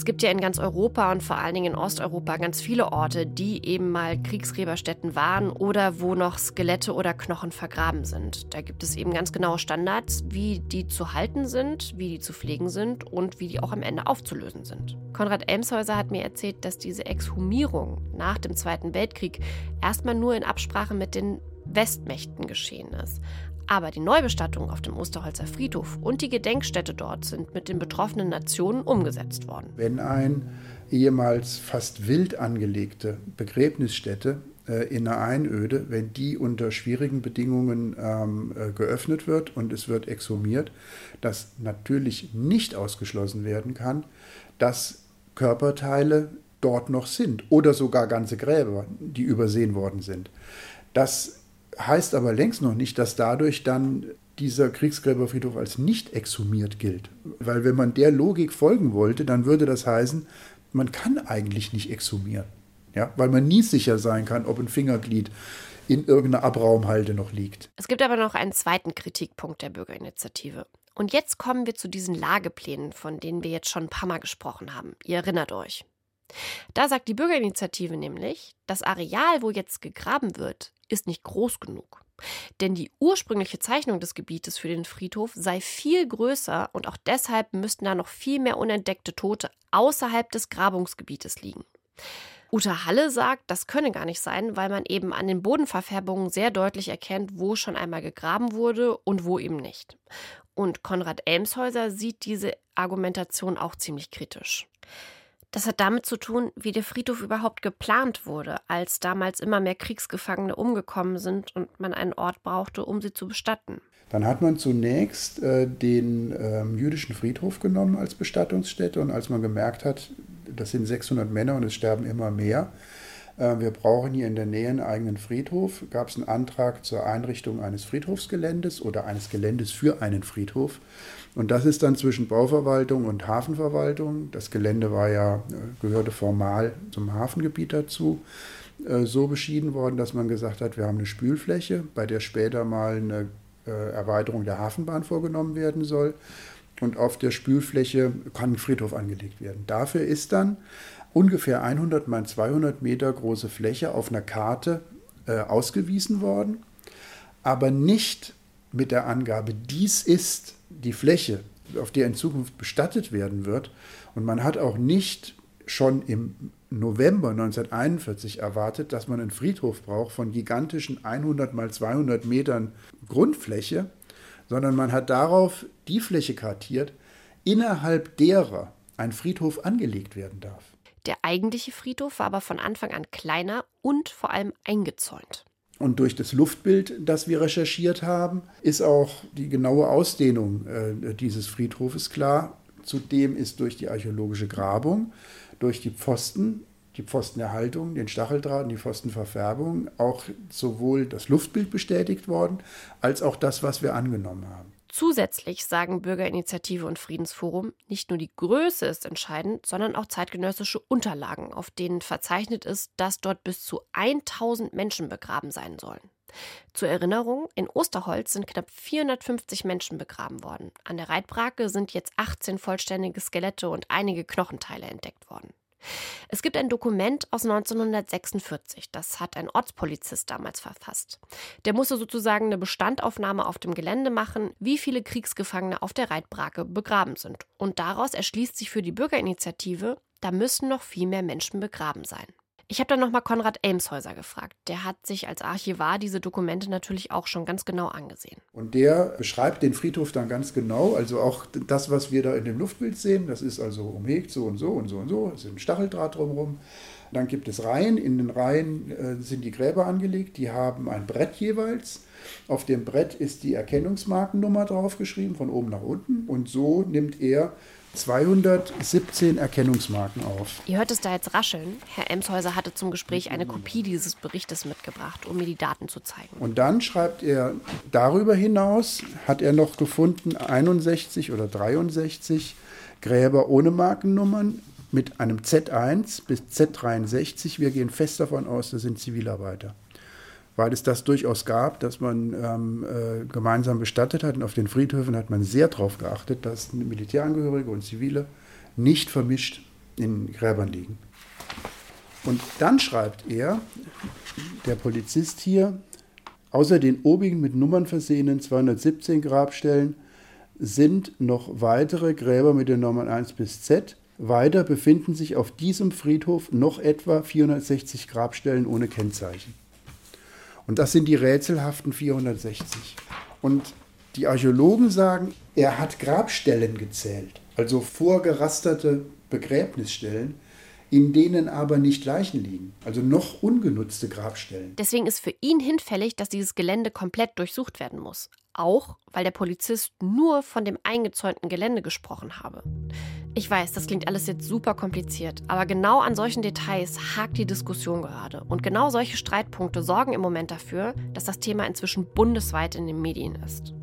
Es gibt ja in ganz Europa und vor allen Dingen in Osteuropa ganz viele Orte, die eben mal Kriegsgräberstätten waren oder wo noch Skelette oder Knochen vergraben sind. Da gibt es eben ganz genaue Standards, wie die zu halten sind, wie die zu pflegen sind und wie die auch am Ende aufzulösen sind. Konrad Elmshäuser hat mir erzählt, dass diese Exhumierung nach dem Zweiten Weltkrieg erstmal nur in Absprache mit den Westmächten geschehen ist. Aber die Neubestattung auf dem Osterholzer Friedhof und die Gedenkstätte dort sind mit den betroffenen Nationen umgesetzt worden. Wenn ein ehemals fast wild angelegte Begräbnisstätte äh, in einer Einöde, wenn die unter schwierigen Bedingungen ähm, äh, geöffnet wird und es wird exhumiert, dass natürlich nicht ausgeschlossen werden kann, dass Körperteile dort noch sind oder sogar ganze Gräber, die übersehen worden sind. Das heißt aber längst noch nicht, dass dadurch dann dieser Kriegsgräberfriedhof als nicht exhumiert gilt. Weil wenn man der Logik folgen wollte, dann würde das heißen, man kann eigentlich nicht exhumieren. Ja, weil man nie sicher sein kann, ob ein Fingerglied in irgendeiner Abraumhalde noch liegt. Es gibt aber noch einen zweiten Kritikpunkt der Bürgerinitiative. Und jetzt kommen wir zu diesen Lageplänen, von denen wir jetzt schon ein paar Mal gesprochen haben. Ihr erinnert euch. Da sagt die Bürgerinitiative nämlich, das Areal, wo jetzt gegraben wird, ist nicht groß genug. Denn die ursprüngliche Zeichnung des Gebietes für den Friedhof sei viel größer und auch deshalb müssten da noch viel mehr unentdeckte Tote außerhalb des Grabungsgebietes liegen. Uta Halle sagt, das könne gar nicht sein, weil man eben an den Bodenverfärbungen sehr deutlich erkennt, wo schon einmal gegraben wurde und wo eben nicht. Und Konrad Elmshäuser sieht diese Argumentation auch ziemlich kritisch. Das hat damit zu tun, wie der Friedhof überhaupt geplant wurde, als damals immer mehr Kriegsgefangene umgekommen sind und man einen Ort brauchte, um sie zu bestatten. Dann hat man zunächst äh, den äh, jüdischen Friedhof genommen als Bestattungsstätte und als man gemerkt hat, das sind 600 Männer und es sterben immer mehr. Äh, wir brauchen hier in der Nähe einen eigenen Friedhof. Gab es einen Antrag zur Einrichtung eines Friedhofsgeländes oder eines Geländes für einen Friedhof. Und das ist dann zwischen Bauverwaltung und Hafenverwaltung. Das Gelände war ja, äh, gehörte formal zum Hafengebiet dazu, äh, so beschieden worden, dass man gesagt hat, wir haben eine Spülfläche, bei der später mal eine Erweiterung der Hafenbahn vorgenommen werden soll und auf der Spülfläche kann ein Friedhof angelegt werden. Dafür ist dann ungefähr 100 mal 200 Meter große Fläche auf einer Karte äh, ausgewiesen worden, aber nicht mit der Angabe, dies ist die Fläche, auf der in Zukunft bestattet werden wird. Und man hat auch nicht schon im November 1941 erwartet, dass man einen Friedhof braucht von gigantischen 100 mal 200 Metern Grundfläche, sondern man hat darauf die Fläche kartiert, innerhalb derer ein Friedhof angelegt werden darf. Der eigentliche Friedhof war aber von Anfang an kleiner und vor allem eingezäunt. Und durch das Luftbild, das wir recherchiert haben, ist auch die genaue Ausdehnung äh, dieses Friedhofes klar. Zudem ist durch die archäologische Grabung, durch die Pfosten die Pfostenerhaltung, den Stacheldraht und die Pfostenverfärbung auch sowohl das Luftbild bestätigt worden, als auch das, was wir angenommen haben. Zusätzlich sagen Bürgerinitiative und Friedensforum, nicht nur die Größe ist entscheidend, sondern auch zeitgenössische Unterlagen, auf denen verzeichnet ist, dass dort bis zu 1000 Menschen begraben sein sollen. Zur Erinnerung, in Osterholz sind knapp 450 Menschen begraben worden. An der Reitbrake sind jetzt 18 vollständige Skelette und einige Knochenteile entdeckt worden. Es gibt ein Dokument aus 1946, das hat ein Ortspolizist damals verfasst. Der musste sozusagen eine Bestandaufnahme auf dem Gelände machen, wie viele Kriegsgefangene auf der Reitbrake begraben sind. Und daraus erschließt sich für die Bürgerinitiative, da müssen noch viel mehr Menschen begraben sein. Ich habe dann nochmal Konrad Elmshäuser gefragt. Der hat sich als Archivar diese Dokumente natürlich auch schon ganz genau angesehen. Und der beschreibt den Friedhof dann ganz genau. Also auch das, was wir da in dem Luftbild sehen, das ist also umhegt so und so und so und so. Es ist ein Stacheldraht drumherum. Dann gibt es Reihen. In den Reihen äh, sind die Gräber angelegt. Die haben ein Brett jeweils. Auf dem Brett ist die Erkennungsmarkennummer draufgeschrieben, von oben nach unten. Und so nimmt er 217 Erkennungsmarken auf. Ihr hört es da jetzt rascheln. Herr Emshäuser hatte zum Gespräch eine Kopie dieses Berichtes mitgebracht, um mir die Daten zu zeigen. Und dann schreibt er, darüber hinaus hat er noch gefunden 61 oder 63 Gräber ohne Markennummern mit einem Z1 bis Z63. Wir gehen fest davon aus, das sind Zivilarbeiter weil es das durchaus gab, dass man ähm, äh, gemeinsam bestattet hat. Und auf den Friedhöfen hat man sehr darauf geachtet, dass Militärangehörige und Zivile nicht vermischt in Gräbern liegen. Und dann schreibt er, der Polizist hier, außer den obigen mit Nummern versehenen 217 Grabstellen sind noch weitere Gräber mit den Nummern 1 bis Z. Weiter befinden sich auf diesem Friedhof noch etwa 460 Grabstellen ohne Kennzeichen. Und das sind die rätselhaften 460. Und die Archäologen sagen, er hat Grabstellen gezählt, also vorgerasterte Begräbnisstellen, in denen aber nicht Leichen liegen, also noch ungenutzte Grabstellen. Deswegen ist für ihn hinfällig, dass dieses Gelände komplett durchsucht werden muss. Auch weil der Polizist nur von dem eingezäunten Gelände gesprochen habe. Ich weiß, das klingt alles jetzt super kompliziert, aber genau an solchen Details hakt die Diskussion gerade. Und genau solche Streitpunkte sorgen im Moment dafür, dass das Thema inzwischen bundesweit in den Medien ist.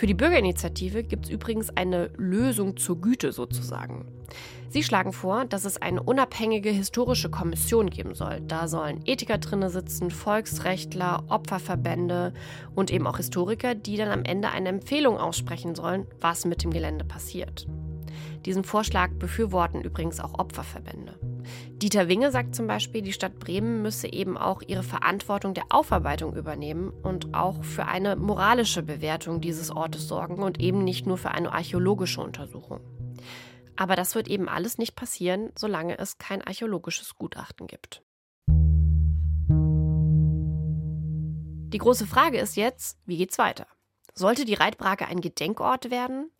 Für die Bürgerinitiative gibt es übrigens eine Lösung zur Güte sozusagen. Sie schlagen vor, dass es eine unabhängige historische Kommission geben soll. Da sollen Ethiker drinne sitzen, Volksrechtler, Opferverbände und eben auch Historiker, die dann am Ende eine Empfehlung aussprechen sollen, was mit dem Gelände passiert. Diesen Vorschlag befürworten übrigens auch Opferverbände. Dieter Winge sagt zum Beispiel, die Stadt Bremen müsse eben auch ihre Verantwortung der Aufarbeitung übernehmen und auch für eine moralische Bewertung dieses Ortes sorgen und eben nicht nur für eine archäologische Untersuchung. Aber das wird eben alles nicht passieren, solange es kein archäologisches Gutachten gibt. Die große Frage ist jetzt, wie geht's weiter? Sollte die Reitbrake ein Gedenkort werden?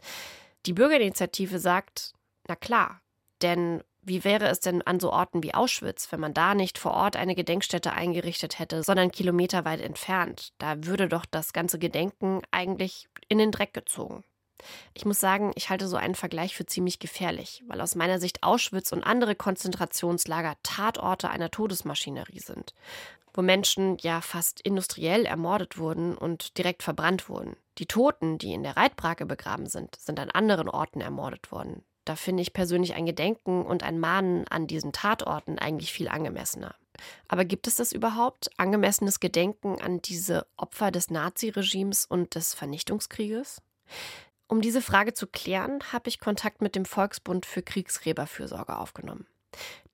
Die Bürgerinitiative sagt, na klar, denn wie wäre es denn an so Orten wie Auschwitz, wenn man da nicht vor Ort eine Gedenkstätte eingerichtet hätte, sondern kilometerweit entfernt? Da würde doch das ganze Gedenken eigentlich in den Dreck gezogen. Ich muss sagen, ich halte so einen Vergleich für ziemlich gefährlich, weil aus meiner Sicht Auschwitz und andere Konzentrationslager Tatorte einer Todesmaschinerie sind, wo Menschen ja fast industriell ermordet wurden und direkt verbrannt wurden. Die Toten, die in der Reitbrake begraben sind, sind an anderen Orten ermordet worden. Da finde ich persönlich ein Gedenken und ein Mahnen an diesen Tatorten eigentlich viel angemessener. Aber gibt es das überhaupt? Angemessenes Gedenken an diese Opfer des Naziregimes und des Vernichtungskrieges? Um diese Frage zu klären, habe ich Kontakt mit dem Volksbund für Kriegsgräberfürsorge aufgenommen.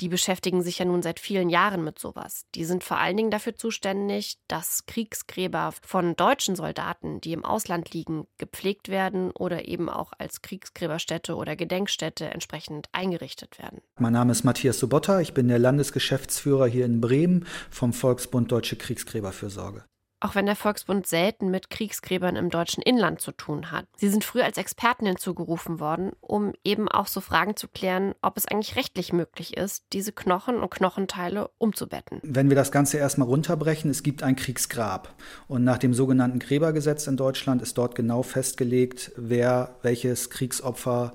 Die beschäftigen sich ja nun seit vielen Jahren mit sowas. Die sind vor allen Dingen dafür zuständig, dass Kriegsgräber von deutschen Soldaten, die im Ausland liegen, gepflegt werden oder eben auch als Kriegsgräberstätte oder Gedenkstätte entsprechend eingerichtet werden. Mein Name ist Matthias Sobotta, ich bin der Landesgeschäftsführer hier in Bremen vom Volksbund Deutsche Kriegsgräberfürsorge auch wenn der Volksbund selten mit Kriegsgräbern im deutschen Inland zu tun hat. Sie sind früher als Experten hinzugerufen worden, um eben auch so Fragen zu klären, ob es eigentlich rechtlich möglich ist, diese Knochen und Knochenteile umzubetten. Wenn wir das Ganze erstmal runterbrechen, es gibt ein Kriegsgrab. Und nach dem sogenannten Gräbergesetz in Deutschland ist dort genau festgelegt, wer welches Kriegsopfer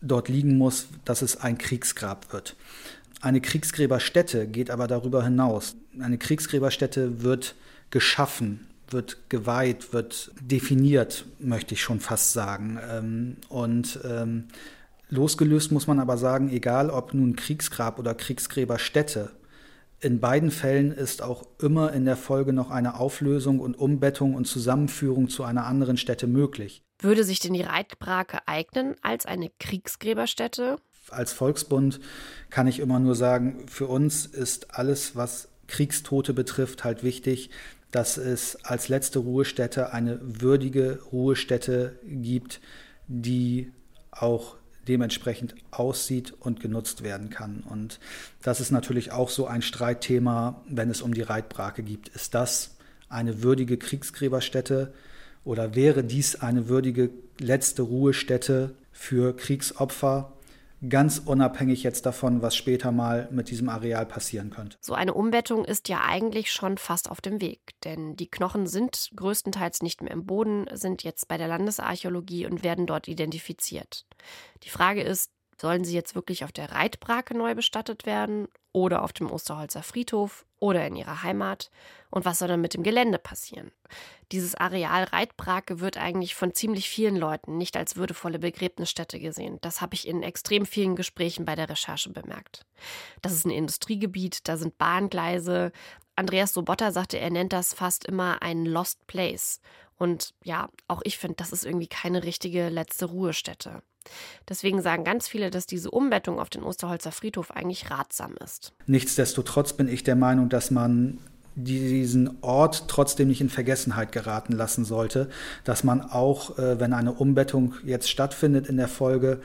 dort liegen muss, dass es ein Kriegsgrab wird. Eine Kriegsgräberstätte geht aber darüber hinaus. Eine Kriegsgräberstätte wird geschaffen, wird geweiht, wird definiert, möchte ich schon fast sagen. Ähm, und ähm, losgelöst muss man aber sagen, egal ob nun Kriegsgrab oder Kriegsgräberstätte, in beiden Fällen ist auch immer in der Folge noch eine Auflösung und Umbettung und Zusammenführung zu einer anderen Stätte möglich. Würde sich denn die Reitbrake eignen als eine Kriegsgräberstätte? Als Volksbund kann ich immer nur sagen, für uns ist alles, was Kriegstote betrifft, halt wichtig, dass es als letzte Ruhestätte eine würdige Ruhestätte gibt, die auch dementsprechend aussieht und genutzt werden kann. Und das ist natürlich auch so ein Streitthema, wenn es um die Reitbrake geht. Ist das eine würdige Kriegsgräberstätte oder wäre dies eine würdige letzte Ruhestätte für Kriegsopfer? Ganz unabhängig jetzt davon, was später mal mit diesem Areal passieren könnte. So eine Umbettung ist ja eigentlich schon fast auf dem Weg, denn die Knochen sind größtenteils nicht mehr im Boden, sind jetzt bei der Landesarchäologie und werden dort identifiziert. Die Frage ist, sollen sie jetzt wirklich auf der Reitbrake neu bestattet werden oder auf dem Osterholzer Friedhof oder in ihrer Heimat? Und was soll dann mit dem Gelände passieren? Dieses Areal Reitbrake wird eigentlich von ziemlich vielen Leuten nicht als würdevolle Begräbnisstätte gesehen. Das habe ich in extrem vielen Gesprächen bei der Recherche bemerkt. Das ist ein Industriegebiet, da sind Bahngleise. Andreas Sobotta sagte, er nennt das fast immer ein Lost Place. Und ja, auch ich finde, das ist irgendwie keine richtige letzte Ruhestätte. Deswegen sagen ganz viele, dass diese Umbettung auf den Osterholzer Friedhof eigentlich ratsam ist. Nichtsdestotrotz bin ich der Meinung, dass man diesen Ort trotzdem nicht in Vergessenheit geraten lassen sollte, dass man auch, äh, wenn eine Umbettung jetzt stattfindet in der Folge,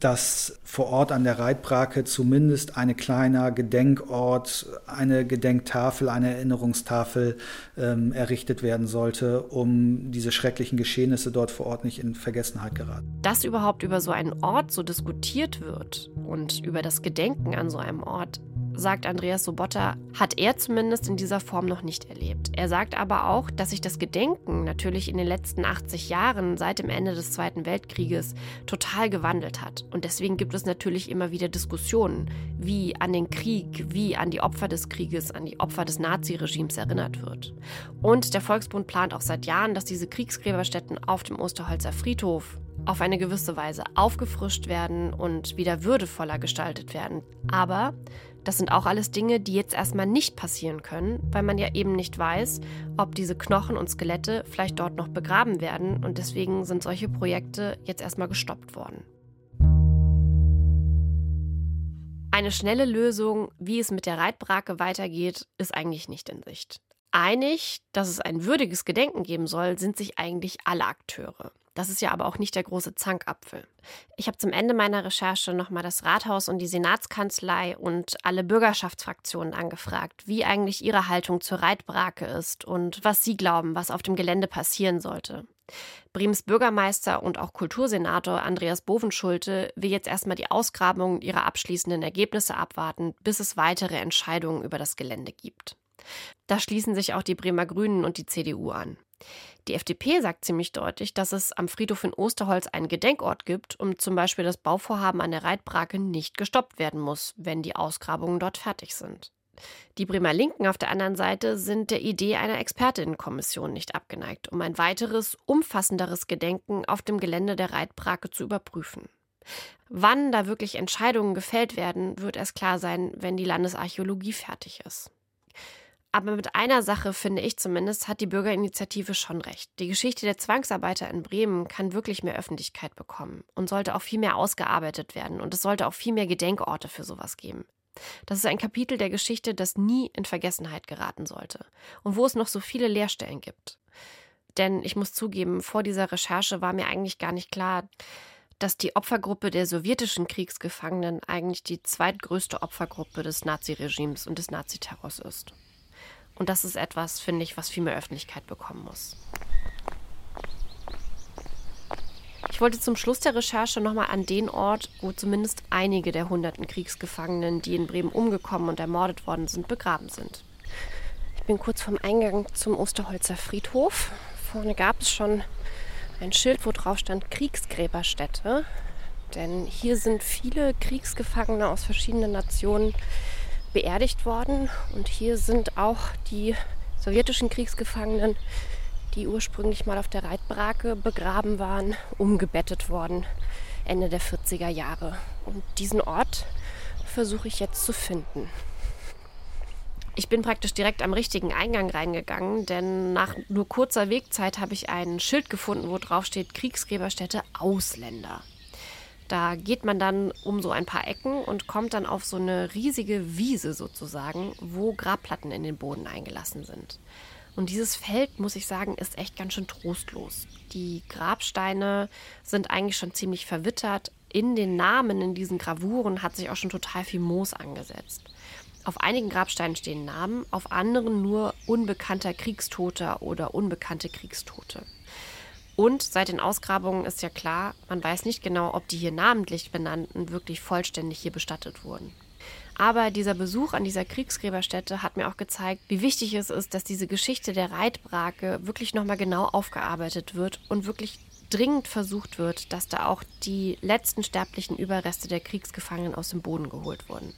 dass vor Ort an der Reitbrake zumindest ein kleiner Gedenkort, eine Gedenktafel, eine Erinnerungstafel ähm, errichtet werden sollte, um diese schrecklichen Geschehnisse dort vor Ort nicht in Vergessenheit geraten. Dass überhaupt über so einen Ort so diskutiert wird und über das Gedenken an so einem Ort, sagt Andreas Sobotta, hat er zumindest in dieser Form noch nicht erlebt. Er sagt aber auch, dass sich das Gedenken natürlich in den letzten 80 Jahren seit dem Ende des Zweiten Weltkrieges total gewandelt hat. Und deswegen gibt es natürlich immer wieder Diskussionen, wie an den Krieg, wie an die Opfer des Krieges, an die Opfer des Naziregimes erinnert wird. Und der Volksbund plant auch seit Jahren, dass diese Kriegsgräberstätten auf dem Osterholzer Friedhof auf eine gewisse Weise aufgefrischt werden und wieder würdevoller gestaltet werden. Aber das sind auch alles Dinge, die jetzt erstmal nicht passieren können, weil man ja eben nicht weiß, ob diese Knochen und Skelette vielleicht dort noch begraben werden und deswegen sind solche Projekte jetzt erstmal gestoppt worden. Eine schnelle Lösung, wie es mit der Reitbrake weitergeht, ist eigentlich nicht in Sicht. Einig, dass es ein würdiges Gedenken geben soll, sind sich eigentlich alle Akteure. Das ist ja aber auch nicht der große Zankapfel. Ich habe zum Ende meiner Recherche nochmal das Rathaus und die Senatskanzlei und alle Bürgerschaftsfraktionen angefragt, wie eigentlich ihre Haltung zur Reitbrake ist und was sie glauben, was auf dem Gelände passieren sollte. Brems Bürgermeister und auch Kultursenator Andreas Bovenschulte will jetzt erstmal die Ausgrabung ihrer abschließenden Ergebnisse abwarten, bis es weitere Entscheidungen über das Gelände gibt. Da schließen sich auch die Bremer Grünen und die CDU an. Die FDP sagt ziemlich deutlich, dass es am Friedhof in Osterholz einen Gedenkort gibt und zum Beispiel das Bauvorhaben an der Reitbrake nicht gestoppt werden muss, wenn die Ausgrabungen dort fertig sind. Die Bremer Linken auf der anderen Seite sind der Idee einer Expertinnenkommission nicht abgeneigt, um ein weiteres, umfassenderes Gedenken auf dem Gelände der Reitbrake zu überprüfen. Wann da wirklich Entscheidungen gefällt werden, wird erst klar sein, wenn die Landesarchäologie fertig ist. Aber mit einer Sache, finde ich zumindest, hat die Bürgerinitiative schon recht. Die Geschichte der Zwangsarbeiter in Bremen kann wirklich mehr Öffentlichkeit bekommen und sollte auch viel mehr ausgearbeitet werden. Und es sollte auch viel mehr Gedenkorte für sowas geben. Das ist ein Kapitel der Geschichte, das nie in Vergessenheit geraten sollte und wo es noch so viele Leerstellen gibt. Denn ich muss zugeben, vor dieser Recherche war mir eigentlich gar nicht klar, dass die Opfergruppe der sowjetischen Kriegsgefangenen eigentlich die zweitgrößte Opfergruppe des Naziregimes und des Naziterrors ist. Und das ist etwas, finde ich, was viel mehr Öffentlichkeit bekommen muss. Ich wollte zum Schluss der Recherche nochmal an den Ort, wo zumindest einige der hunderten Kriegsgefangenen, die in Bremen umgekommen und ermordet worden sind, begraben sind. Ich bin kurz vom Eingang zum Osterholzer Friedhof. Vorne gab es schon ein Schild, wo drauf stand Kriegsgräberstätte. Denn hier sind viele Kriegsgefangene aus verschiedenen Nationen beerdigt worden. Und hier sind auch die sowjetischen Kriegsgefangenen, die ursprünglich mal auf der Reitbrake begraben waren, umgebettet worden Ende der 40er Jahre. Und diesen Ort versuche ich jetzt zu finden. Ich bin praktisch direkt am richtigen Eingang reingegangen, denn nach nur kurzer Wegzeit habe ich ein Schild gefunden, wo drauf steht Kriegsgräberstätte Ausländer. Da geht man dann um so ein paar Ecken und kommt dann auf so eine riesige Wiese sozusagen, wo Grabplatten in den Boden eingelassen sind. Und dieses Feld, muss ich sagen, ist echt ganz schön trostlos. Die Grabsteine sind eigentlich schon ziemlich verwittert. In den Namen, in diesen Gravuren hat sich auch schon total viel Moos angesetzt. Auf einigen Grabsteinen stehen Namen, auf anderen nur unbekannter Kriegstoter oder unbekannte Kriegstote. Und seit den Ausgrabungen ist ja klar, man weiß nicht genau, ob die hier namentlich benannten wirklich vollständig hier bestattet wurden. Aber dieser Besuch an dieser Kriegsgräberstätte hat mir auch gezeigt, wie wichtig es ist, dass diese Geschichte der Reitbrake wirklich nochmal genau aufgearbeitet wird und wirklich dringend versucht wird, dass da auch die letzten sterblichen Überreste der Kriegsgefangenen aus dem Boden geholt wurden.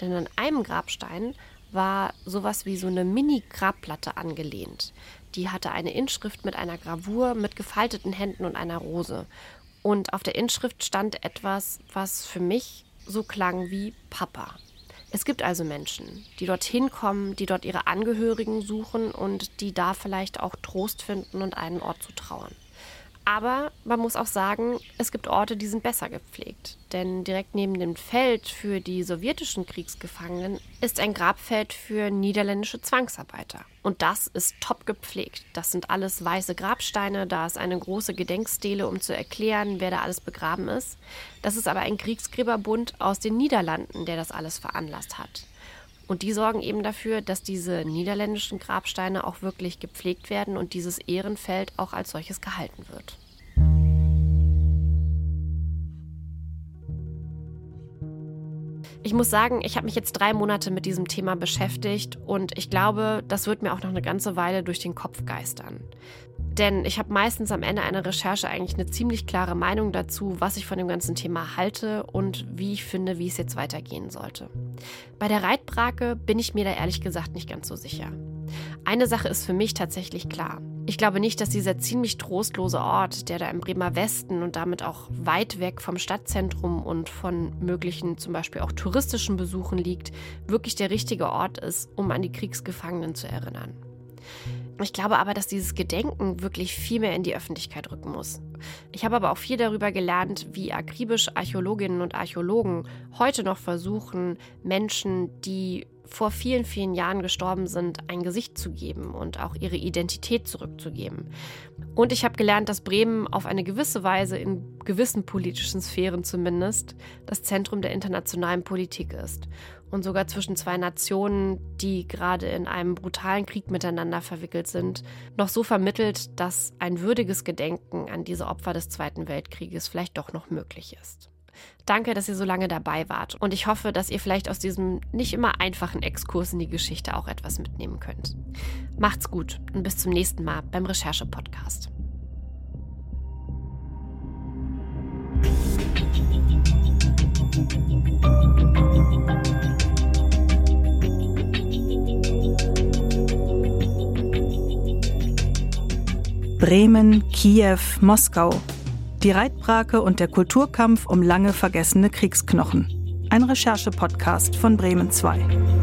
Denn an einem Grabstein war sowas wie so eine Mini-Grabplatte angelehnt. Die hatte eine Inschrift mit einer Gravur, mit gefalteten Händen und einer Rose. Und auf der Inschrift stand etwas, was für mich so klang wie Papa. Es gibt also Menschen, die dorthin kommen, die dort ihre Angehörigen suchen und die da vielleicht auch Trost finden und einen Ort zu trauern. Aber man muss auch sagen, es gibt Orte, die sind besser gepflegt. Denn direkt neben dem Feld für die sowjetischen Kriegsgefangenen ist ein Grabfeld für niederländische Zwangsarbeiter. Und das ist top gepflegt. Das sind alles weiße Grabsteine, da ist eine große Gedenkstele, um zu erklären, wer da alles begraben ist. Das ist aber ein Kriegsgräberbund aus den Niederlanden, der das alles veranlasst hat. Und die sorgen eben dafür, dass diese niederländischen Grabsteine auch wirklich gepflegt werden und dieses Ehrenfeld auch als solches gehalten wird. Ich muss sagen, ich habe mich jetzt drei Monate mit diesem Thema beschäftigt und ich glaube, das wird mir auch noch eine ganze Weile durch den Kopf geistern. Denn ich habe meistens am Ende einer Recherche eigentlich eine ziemlich klare Meinung dazu, was ich von dem ganzen Thema halte und wie ich finde, wie es jetzt weitergehen sollte. Bei der Reitbrake bin ich mir da ehrlich gesagt nicht ganz so sicher. Eine Sache ist für mich tatsächlich klar. Ich glaube nicht, dass dieser ziemlich trostlose Ort, der da im Bremer Westen und damit auch weit weg vom Stadtzentrum und von möglichen zum Beispiel auch touristischen Besuchen liegt, wirklich der richtige Ort ist, um an die Kriegsgefangenen zu erinnern. Ich glaube aber, dass dieses Gedenken wirklich viel mehr in die Öffentlichkeit rücken muss. Ich habe aber auch viel darüber gelernt, wie akribisch Archäologinnen und Archäologen heute noch versuchen, Menschen, die vor vielen, vielen Jahren gestorben sind, ein Gesicht zu geben und auch ihre Identität zurückzugeben. Und ich habe gelernt, dass Bremen auf eine gewisse Weise, in gewissen politischen Sphären zumindest, das Zentrum der internationalen Politik ist. Und sogar zwischen zwei Nationen, die gerade in einem brutalen Krieg miteinander verwickelt sind, noch so vermittelt, dass ein würdiges Gedenken an diese Opfer des Zweiten Weltkrieges vielleicht doch noch möglich ist. Danke, dass ihr so lange dabei wart und ich hoffe, dass ihr vielleicht aus diesem nicht immer einfachen Exkurs in die Geschichte auch etwas mitnehmen könnt. Macht's gut und bis zum nächsten Mal beim Recherche-Podcast. Bremen, Kiew, Moskau die Reitbrake und der Kulturkampf um lange vergessene Kriegsknochen. Ein Recherche-Podcast von Bremen 2.